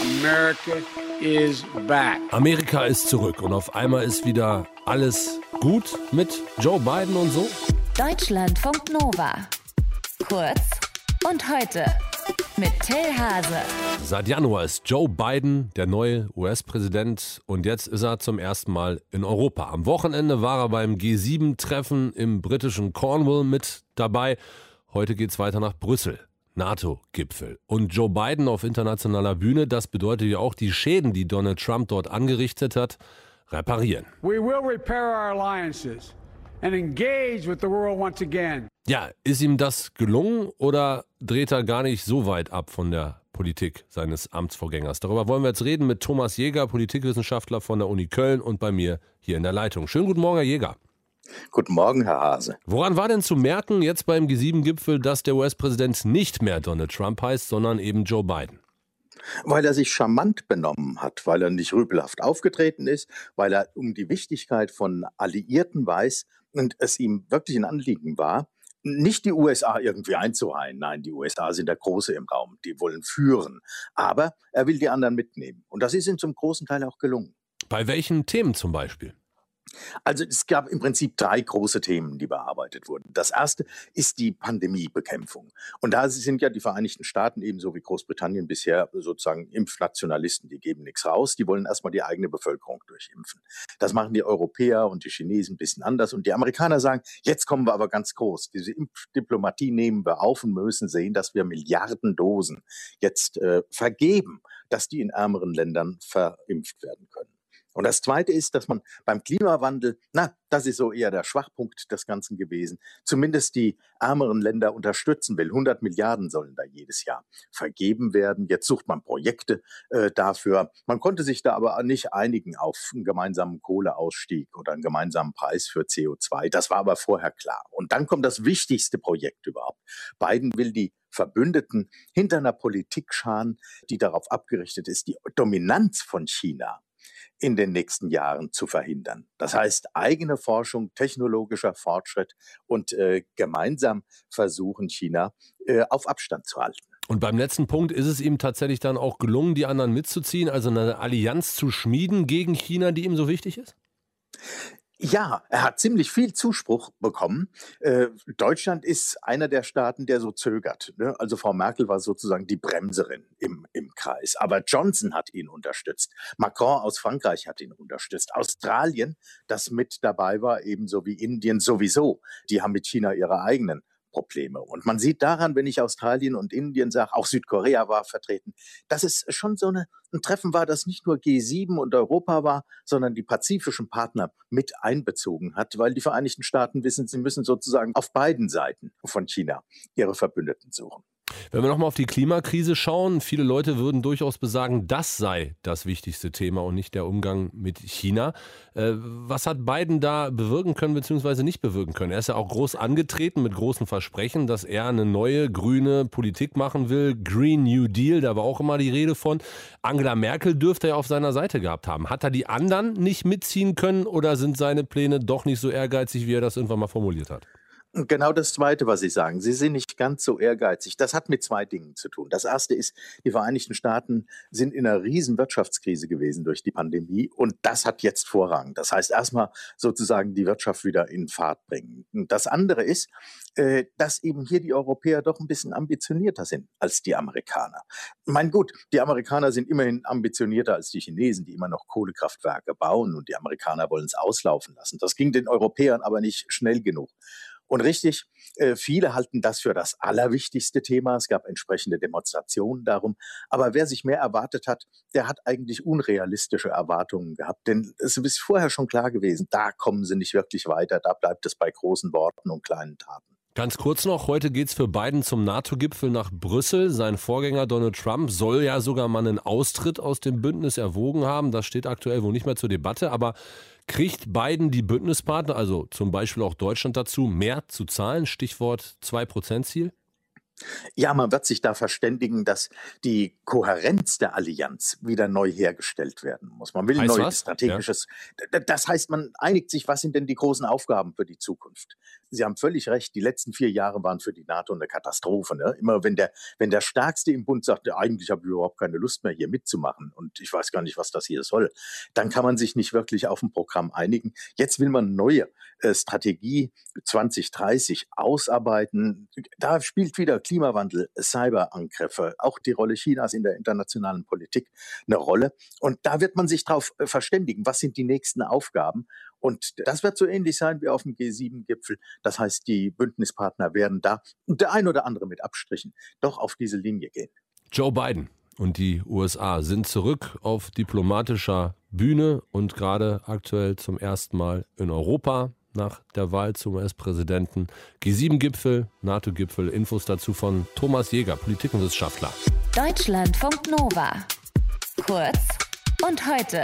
America is back. Amerika ist zurück und auf einmal ist wieder alles gut mit Joe Biden und so. Deutschlandfunk Nova. Kurz und heute mit Till Hase. Seit Januar ist Joe Biden der neue US-Präsident und jetzt ist er zum ersten Mal in Europa. Am Wochenende war er beim G7-Treffen im britischen Cornwall mit dabei. Heute geht es weiter nach Brüssel. NATO-Gipfel. Und Joe Biden auf internationaler Bühne, das bedeutet ja auch die Schäden, die Donald Trump dort angerichtet hat, reparieren. We will repair our alliances and engage with the world once again. Ja, ist ihm das gelungen oder dreht er gar nicht so weit ab von der Politik seines Amtsvorgängers? Darüber wollen wir jetzt reden mit Thomas Jäger, Politikwissenschaftler von der Uni Köln und bei mir hier in der Leitung. Schönen guten Morgen, Herr Jäger. Guten Morgen, Herr Hase. Woran war denn zu merken jetzt beim G7-Gipfel, dass der US-Präsident nicht mehr Donald Trump heißt, sondern eben Joe Biden? Weil er sich charmant benommen hat, weil er nicht rüpelhaft aufgetreten ist, weil er um die Wichtigkeit von Alliierten weiß und es ihm wirklich ein Anliegen war, nicht die USA irgendwie einzureihen. Nein, die USA sind der Große im Raum. Die wollen führen. Aber er will die anderen mitnehmen. Und das ist ihm zum großen Teil auch gelungen. Bei welchen Themen zum Beispiel? Also es gab im Prinzip drei große Themen, die bearbeitet wurden. Das erste ist die Pandemiebekämpfung. Und da sind ja die Vereinigten Staaten ebenso wie Großbritannien bisher sozusagen Impfnationalisten, die geben nichts raus, die wollen erstmal die eigene Bevölkerung durchimpfen. Das machen die Europäer und die Chinesen ein bisschen anders. Und die Amerikaner sagen, jetzt kommen wir aber ganz groß. Diese Impfdiplomatie nehmen wir auf und müssen sehen, dass wir Milliarden Dosen jetzt äh, vergeben, dass die in ärmeren Ländern verimpft werden können. Und das Zweite ist, dass man beim Klimawandel, na, das ist so eher der Schwachpunkt des Ganzen gewesen, zumindest die ärmeren Länder unterstützen will. 100 Milliarden sollen da jedes Jahr vergeben werden. Jetzt sucht man Projekte äh, dafür. Man konnte sich da aber nicht einigen auf einen gemeinsamen Kohleausstieg oder einen gemeinsamen Preis für CO2. Das war aber vorher klar. Und dann kommt das wichtigste Projekt überhaupt. Biden will die Verbündeten hinter einer Politik scharen, die darauf abgerichtet ist, die Dominanz von China in den nächsten Jahren zu verhindern. Das heißt, eigene Forschung, technologischer Fortschritt und äh, gemeinsam versuchen, China äh, auf Abstand zu halten. Und beim letzten Punkt ist es ihm tatsächlich dann auch gelungen, die anderen mitzuziehen, also eine Allianz zu schmieden gegen China, die ihm so wichtig ist? Ja, er hat ziemlich viel Zuspruch bekommen. Äh, Deutschland ist einer der Staaten, der so zögert. Ne? Also Frau Merkel war sozusagen die Bremserin im, im Kreis. Aber Johnson hat ihn unterstützt. Macron aus Frankreich hat ihn unterstützt. Australien, das mit dabei war, ebenso wie Indien sowieso. Die haben mit China ihre eigenen Probleme. Und man sieht daran, wenn ich Australien und Indien sage, auch Südkorea war vertreten, dass es schon so eine, ein Treffen war, das nicht nur G7 und Europa war, sondern die pazifischen Partner mit einbezogen hat, weil die Vereinigten Staaten wissen, sie müssen sozusagen auf beiden Seiten von China ihre Verbündeten suchen. Wenn wir nochmal auf die Klimakrise schauen, viele Leute würden durchaus besagen, das sei das wichtigste Thema und nicht der Umgang mit China. Äh, was hat Biden da bewirken können bzw. nicht bewirken können? Er ist ja auch groß angetreten mit großen Versprechen, dass er eine neue grüne Politik machen will. Green New Deal, da war auch immer die Rede von. Angela Merkel dürfte er auf seiner Seite gehabt haben. Hat er die anderen nicht mitziehen können oder sind seine Pläne doch nicht so ehrgeizig, wie er das irgendwann mal formuliert hat? Genau das Zweite, was Sie sagen. Sie sind nicht ganz so ehrgeizig. Das hat mit zwei Dingen zu tun. Das erste ist, die Vereinigten Staaten sind in einer riesen Wirtschaftskrise gewesen durch die Pandemie und das hat jetzt Vorrang. Das heißt, erstmal sozusagen die Wirtschaft wieder in Fahrt bringen. Und das andere ist, äh, dass eben hier die Europäer doch ein bisschen ambitionierter sind als die Amerikaner. Mein gut, die Amerikaner sind immerhin ambitionierter als die Chinesen, die immer noch Kohlekraftwerke bauen und die Amerikaner wollen es auslaufen lassen. Das ging den Europäern aber nicht schnell genug. Und richtig, äh, viele halten das für das allerwichtigste Thema. Es gab entsprechende Demonstrationen darum. Aber wer sich mehr erwartet hat, der hat eigentlich unrealistische Erwartungen gehabt. Denn es ist vorher schon klar gewesen, da kommen sie nicht wirklich weiter. Da bleibt es bei großen Worten und kleinen Taten. Ganz kurz noch, heute geht es für Biden zum NATO-Gipfel nach Brüssel. Sein Vorgänger Donald Trump soll ja sogar mal einen Austritt aus dem Bündnis erwogen haben. Das steht aktuell wohl nicht mehr zur Debatte. Aber kriegt Biden die Bündnispartner, also zum Beispiel auch Deutschland dazu, mehr zu zahlen? Stichwort 2%-Ziel? Ja, man wird sich da verständigen, dass die Kohärenz der Allianz wieder neu hergestellt werden muss. Man will ein neues strategisches. Ja. Das heißt, man einigt sich, was sind denn die großen Aufgaben für die Zukunft? Sie haben völlig recht, die letzten vier Jahre waren für die NATO eine Katastrophe. Ne? Immer wenn der, wenn der Stärkste im Bund sagt, eigentlich habe ich überhaupt keine Lust mehr hier mitzumachen und ich weiß gar nicht, was das hier soll, dann kann man sich nicht wirklich auf ein Programm einigen. Jetzt will man neue äh, Strategie 2030 ausarbeiten. Da spielt wieder Klimawandel, Cyberangriffe, auch die Rolle Chinas in der internationalen Politik eine Rolle. Und da wird man sich darauf äh, verständigen, was sind die nächsten Aufgaben. Und das wird so ähnlich sein wie auf dem G7-Gipfel. Das heißt, die Bündnispartner werden da und der ein oder andere mit Abstrichen doch auf diese Linie gehen. Joe Biden und die USA sind zurück auf diplomatischer Bühne und gerade aktuell zum ersten Mal in Europa nach der Wahl zum US-Präsidenten. G7-Gipfel, NATO-Gipfel, Infos dazu von Thomas Jäger, Politikwissenschaftler. Deutschlandfunk Nova. Kurz und heute.